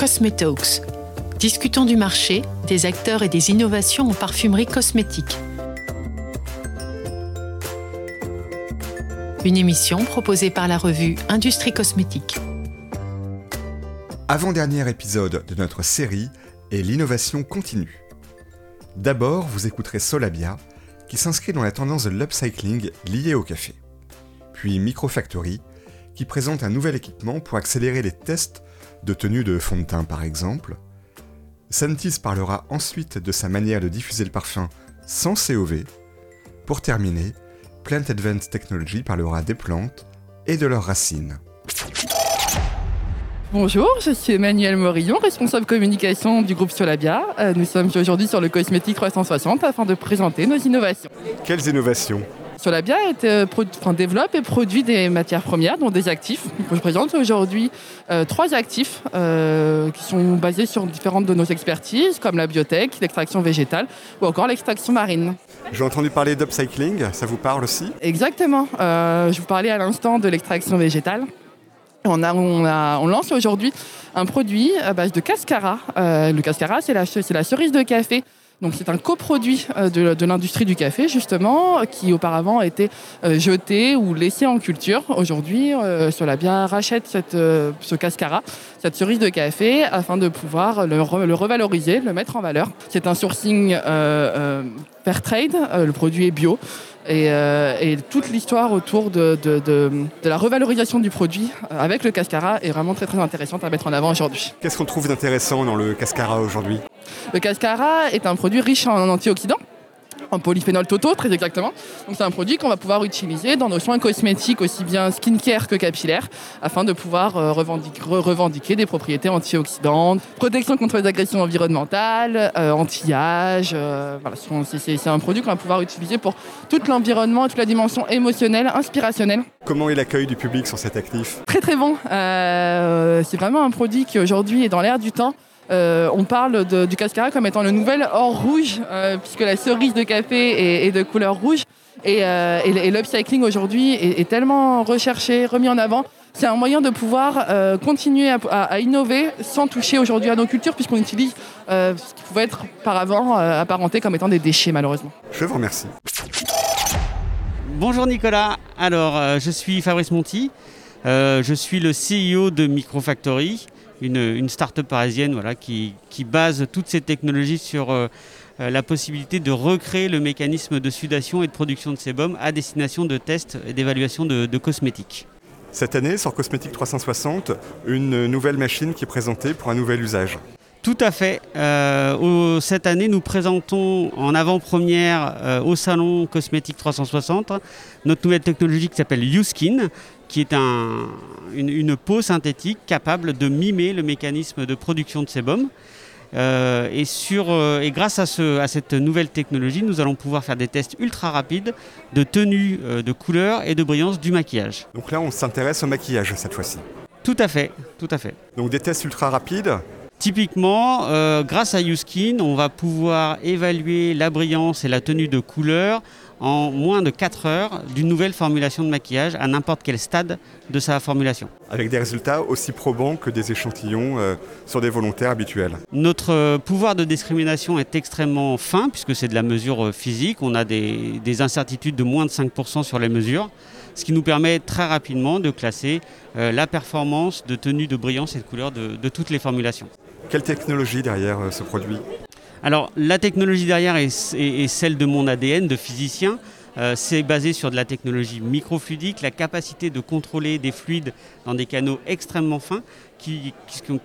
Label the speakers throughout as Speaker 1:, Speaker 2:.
Speaker 1: Cosmetalks. Discutons du marché, des acteurs et des innovations en parfumerie cosmétique. Une émission proposée par la revue Industrie Cosmétique.
Speaker 2: Avant-dernier épisode de notre série et l'innovation continue. D'abord, vous écouterez Solabia, qui s'inscrit dans la tendance de l'upcycling liée au café. Puis Microfactory, qui présente un nouvel équipement pour accélérer les tests de tenue de fond de teint par exemple. Santis parlera ensuite de sa manière de diffuser le parfum sans COV. Pour terminer, Plant Advanced Technology parlera des plantes et de leurs racines.
Speaker 3: Bonjour, je suis Emmanuel Morillon, responsable communication du groupe Solabia. Euh, nous sommes aujourd'hui sur le Cosmétique 360 afin de présenter nos innovations.
Speaker 2: Quelles innovations?
Speaker 3: Solabia est, développe et produit des matières premières, dont des actifs. je présente aujourd'hui euh, trois actifs euh, qui sont basés sur différentes de nos expertises, comme la biotech, l'extraction végétale ou encore l'extraction marine.
Speaker 2: J'ai entendu parler d'upcycling, ça vous parle aussi?
Speaker 3: Exactement. je vous parlais à l'instant de l'extraction végétale. On, a, on, a, on, lance aujourd'hui un produit à base de cascara. Euh, le cascara, c'est la, la, cerise de café. Donc c'est un coproduit euh, de, de l'industrie du café justement, qui auparavant était euh, jeté ou laissé en culture. Aujourd'hui, euh, Solabia rachète cette, ce cascara, cette cerise de café, afin de pouvoir le, revaloriser, le mettre en valeur. C'est un sourcing fair trade, le produit est bio. Euh, et, toute l'histoire autour de, la revalorisation du produit euh, avec le cascara est vraiment très très intéressante à mettre en avant aujourd'hui.
Speaker 2: Qu'est-ce qu'on trouve d'intéressant dans le cascara aujourd'hui?
Speaker 3: Le cascara est un produit riche en antioxydants en polyphénol totaux, très exactement. Donc c'est un produit qu'on va pouvoir utiliser dans nos soins cosmétiques, aussi bien skincare que capillaire, afin de pouvoir euh, revendiquer, des propriétés antioxydantes, protection contre les agressions environnementales, euh, anti-âge. Euh, voilà, c'est un produit qu'on va pouvoir utiliser pour tout l'environnement, toute la dimension émotionnelle, inspirationnelle.
Speaker 2: Comment est l'accueil du public sur cet actif?
Speaker 3: Très très bon. c'est vraiment un produit qui aujourd'hui est dans l'air du temps. Euh, on parle du cascara comme étant le nouvel or rouge, euh, puisque la cerise de café est, de couleur rouge. Et, euh, l'upcycling aujourd'hui est, tellement recherché, remis en avant. C'est un moyen de pouvoir continuer à, innover sans toucher aujourd'hui à nos cultures, puisqu'on utilise ce qui pouvait être par avant apparenté comme étant des déchets, malheureusement.
Speaker 2: Je vous remercie.
Speaker 4: Bonjour Nicolas, alors je suis Fabrice Monti, je suis le CEO de Microfactory une, start-up parisienne voilà, qui, base toutes ces technologies sur euh, euh, la possibilité de recréer le mécanisme de sudation et de production de sébum à destination de tests et d'évaluation de, cosmétiques.
Speaker 2: Cette année, sur Cosmétique 360, une nouvelle machine qui est présentée pour un nouvel usage.
Speaker 4: Tout à fait. Euh, cette année, nous présentons en avant-première au salon Cosmétique 360 notre nouvelle technologie qui s'appelle YouSkin, qui est une, peau synthétique capable de mimer le mécanisme de production de sébum. Euh, et, euh, et, grâce à, cette nouvelle technologie, nous allons pouvoir faire des tests ultra rapides de tenue, euh, de couleur et de brillance du maquillage.
Speaker 2: Donc là, on s'intéresse au maquillage cette fois-ci.
Speaker 4: Tout à fait, tout à fait.
Speaker 2: Donc des tests ultra rapides
Speaker 4: Typiquement, grâce à YouSkin, on va pouvoir évaluer la brillance et la tenue de couleur en moins de 4 heures d'une nouvelle formulation de maquillage à n'importe quel stade de sa formulation.
Speaker 2: Avec des résultats aussi probants que des échantillons euh, sur des volontaires habituels.
Speaker 4: Notre euh, pouvoir de discrimination est extrêmement fin puisque c'est de la mesure euh, physique. On a des, incertitudes de moins de 5% sur les mesures, ce qui nous permet très rapidement de classer la performance de tenue de brillance et de couleur de, de toutes les formulations.
Speaker 2: Quelle technologie derrière ce produit?
Speaker 4: Alors la technologie derrière est, celle de mon ADN de physicien. Euh, c'est basé sur de la technologie microfluidique, la capacité de contrôler des fluides dans des canaux extrêmement fins qui,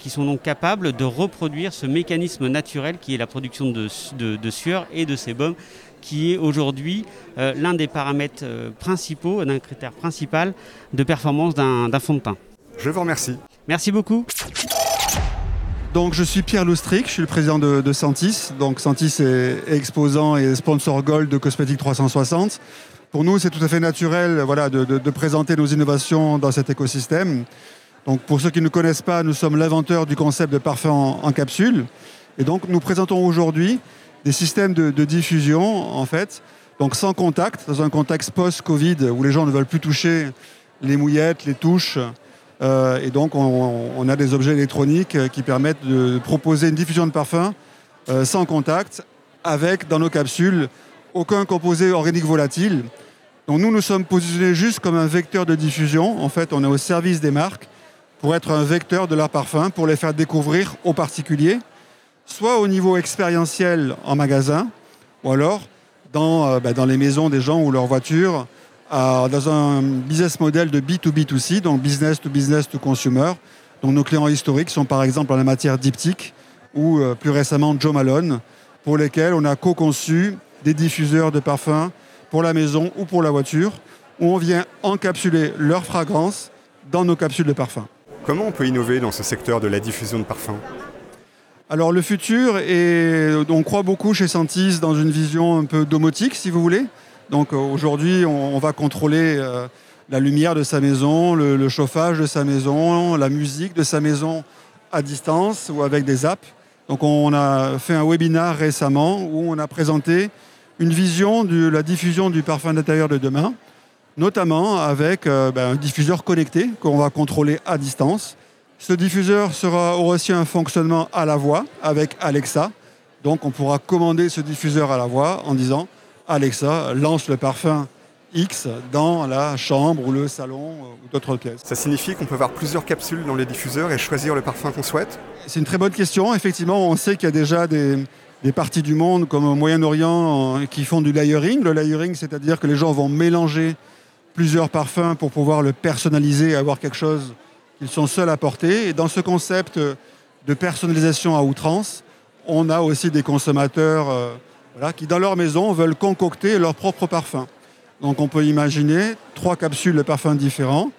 Speaker 4: sont donc capables de reproduire ce mécanisme naturel qui est la production de, sueur et de sébum, qui est aujourd'hui euh, l'un des paramètres euh, principaux, d'un critère principal de performance d'un fond de teint.
Speaker 2: Je vous remercie.
Speaker 4: Merci beaucoup.
Speaker 5: Donc, je suis Pierre Loustric, je suis le président de, Santis. Donc, Santis est exposant et sponsor gold de Cosmétique 360. Pour nous, c'est tout à fait naturel voilà, de, présenter nos innovations dans cet écosystème. Donc, pour ceux qui ne connaissent pas, nous sommes l'inventeur du concept de parfum en, capsule. Et donc, nous présentons aujourd'hui des systèmes de, diffusion, en fait, donc sans contact, dans un contexte post-Covid où les gens ne veulent plus toucher les mouillettes, les touches, et donc, on, a des objets électroniques qui permettent de proposer une diffusion de parfum sans contact, avec dans nos capsules aucun composé organique volatile. Donc nous, nous sommes positionnés juste comme un vecteur de diffusion. En fait, on est au service des marques pour être un vecteur de leur parfum, pour les faire découvrir aux particuliers, soit au niveau expérientiel en magasin, ou alors dans, euh, bah, dans les maisons des gens ou leurs voitures, dans un business model de B2B2C, donc business to business to consumer. Donc nos clients historiques sont par exemple en la matière diptyque ou euh, plus récemment Joe Malone, pour lesquels on a co-conçu des diffuseurs de parfums pour la maison ou pour la voiture, où on vient encapsuler leur fragrance dans nos capsules de parfum.
Speaker 2: Comment on peut innover dans ce secteur de la diffusion de parfums?
Speaker 5: Alors le futur, est, on croit beaucoup chez Sentis dans une vision un peu domotique, si vous voulez. Donc euh, aujourd'hui, on, va contrôler euh, la lumière de sa maison, le, chauffage de sa maison, la musique de sa maison à distance ou avec des apps. Donc on a fait un webinaire récemment où on a présenté une vision de la diffusion du parfum d'intérieur de demain, notamment avec euh, ben, un diffuseur connecté qu'on va contrôler à distance. Ce diffuseur sera, aussi un fonctionnement à la voix avec Alexa. Donc on pourra commander ce diffuseur à la voix en disant Alexa, lance le parfum X dans la chambre ou le salon euh, ou d'autres pièces.
Speaker 2: Ça signifie qu'on peut avoir plusieurs capsules dans les diffuseurs et choisir le parfum qu'on souhaite
Speaker 5: C'est une très bonne question. Effectivement, on sait qu'il y a déjà des, des parties du monde comme au Moyen-Orient qui font du layering. Le layering, c'est-à-dire que les gens vont mélanger plusieurs parfums pour pouvoir le personnaliser et avoir quelque chose qu'ils sont seuls à porter. Et dans ce concept de personnalisation à outrance, on a aussi des consommateurs euh, qui, dans leur maison, veulent concocter leur propre parfum. Donc on peut imaginer trois capsules de parfums différents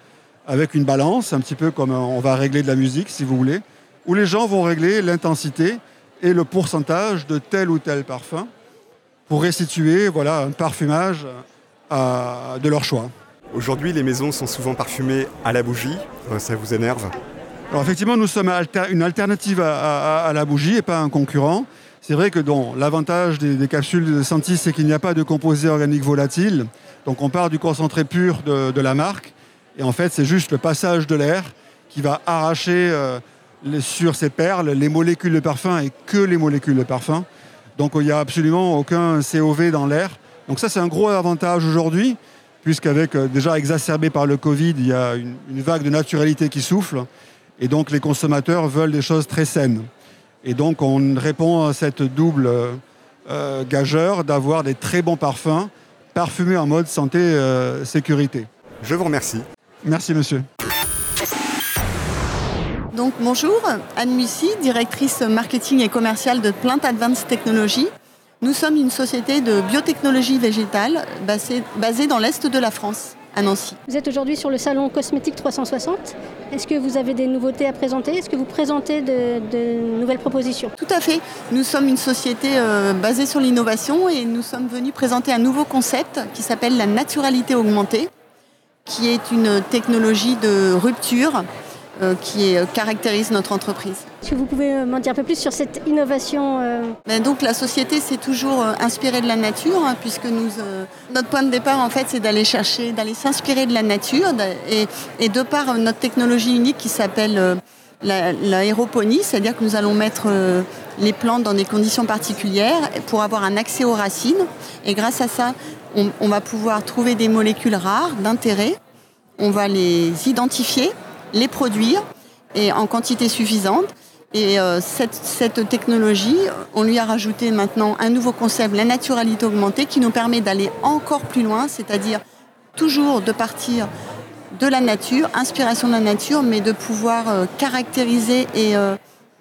Speaker 5: avec une balance, un petit peu comme on va régler de la musique, si vous voulez, où les gens vont régler l'intensité et le pourcentage de tel ou tel parfum pour restituer voilà, un parfumage de leur choix.
Speaker 2: Aujourd'hui, les maisons sont souvent parfumées à la bougie. Euh, ça vous énerve?
Speaker 5: Alors effectivement, nous sommes une alternative à, la bougie et pas un concurrent. C'est vrai que l'avantage des, capsules de Sentis, c'est qu'il n'y a pas de composés organiques volatiles. Donc on part du concentré pur de, la marque. Et en fait, c'est juste le passage de l'air qui va arracher euh, sur ces perles les molécules de parfum et que les molécules de parfum. Donc il n'y a absolument aucun COV dans l'air. Donc ça c'est un gros avantage aujourd'hui, puisqu'avec euh, déjà exacerbé par le Covid, il y a une, vague de naturalité qui souffle. Et donc les consommateurs veulent des choses très saines. Et donc on répond à cette double euh, gageur d'avoir des très bons parfums parfumés en mode santé-sécurité. Euh,
Speaker 2: Je vous remercie.
Speaker 5: Merci monsieur.
Speaker 6: Donc bonjour, Anne Mussy, directrice marketing et commerciale de Plant Advanced Technologies. Nous sommes une société de biotechnologie végétale basée, dans l'est de la France, à Nancy.
Speaker 7: Vous êtes aujourd'hui sur le salon Cosmétique 360. Est-ce que vous avez des nouveautés à présenter? Est-ce que vous présentez de, nouvelles propositions?
Speaker 6: Tout à fait. Nous sommes une société euh, basée sur l'innovation et nous sommes venus présenter un nouveau concept qui s'appelle la naturalité augmentée, qui est une technologie de rupture qui euh, caractérise notre entreprise.
Speaker 7: Est-ce que vous pouvez euh, m'en dire un peu plus sur cette innovation
Speaker 6: ben Donc la société s'est toujours inspirée de la nature, hein, puisque nous, notre point de départ en fait c'est d'aller chercher, d'aller s'inspirer de la nature, et, de par notre technologie unique qui s'appelle l'aéroponie, c'est-à-dire que nous allons mettre les plantes dans des conditions particulières pour avoir un accès aux racines, et grâce à ça on va pouvoir trouver des molécules rares d'intérêt, on va les identifier les produire et en quantité suffisante. Et euh, cette, technologie, on lui a rajouté maintenant un nouveau concept, la naturalité augmentée, qui nous permet d'aller encore plus loin, c'est-à-dire toujours de partir de la nature, inspiration de la nature, mais de pouvoir euh, caractériser et euh,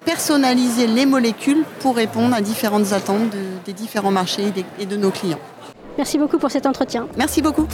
Speaker 6: personnaliser les molécules pour répondre à différentes attentes des différents marchés et de nos clients.
Speaker 7: Merci beaucoup pour cet entretien.
Speaker 6: Merci beaucoup.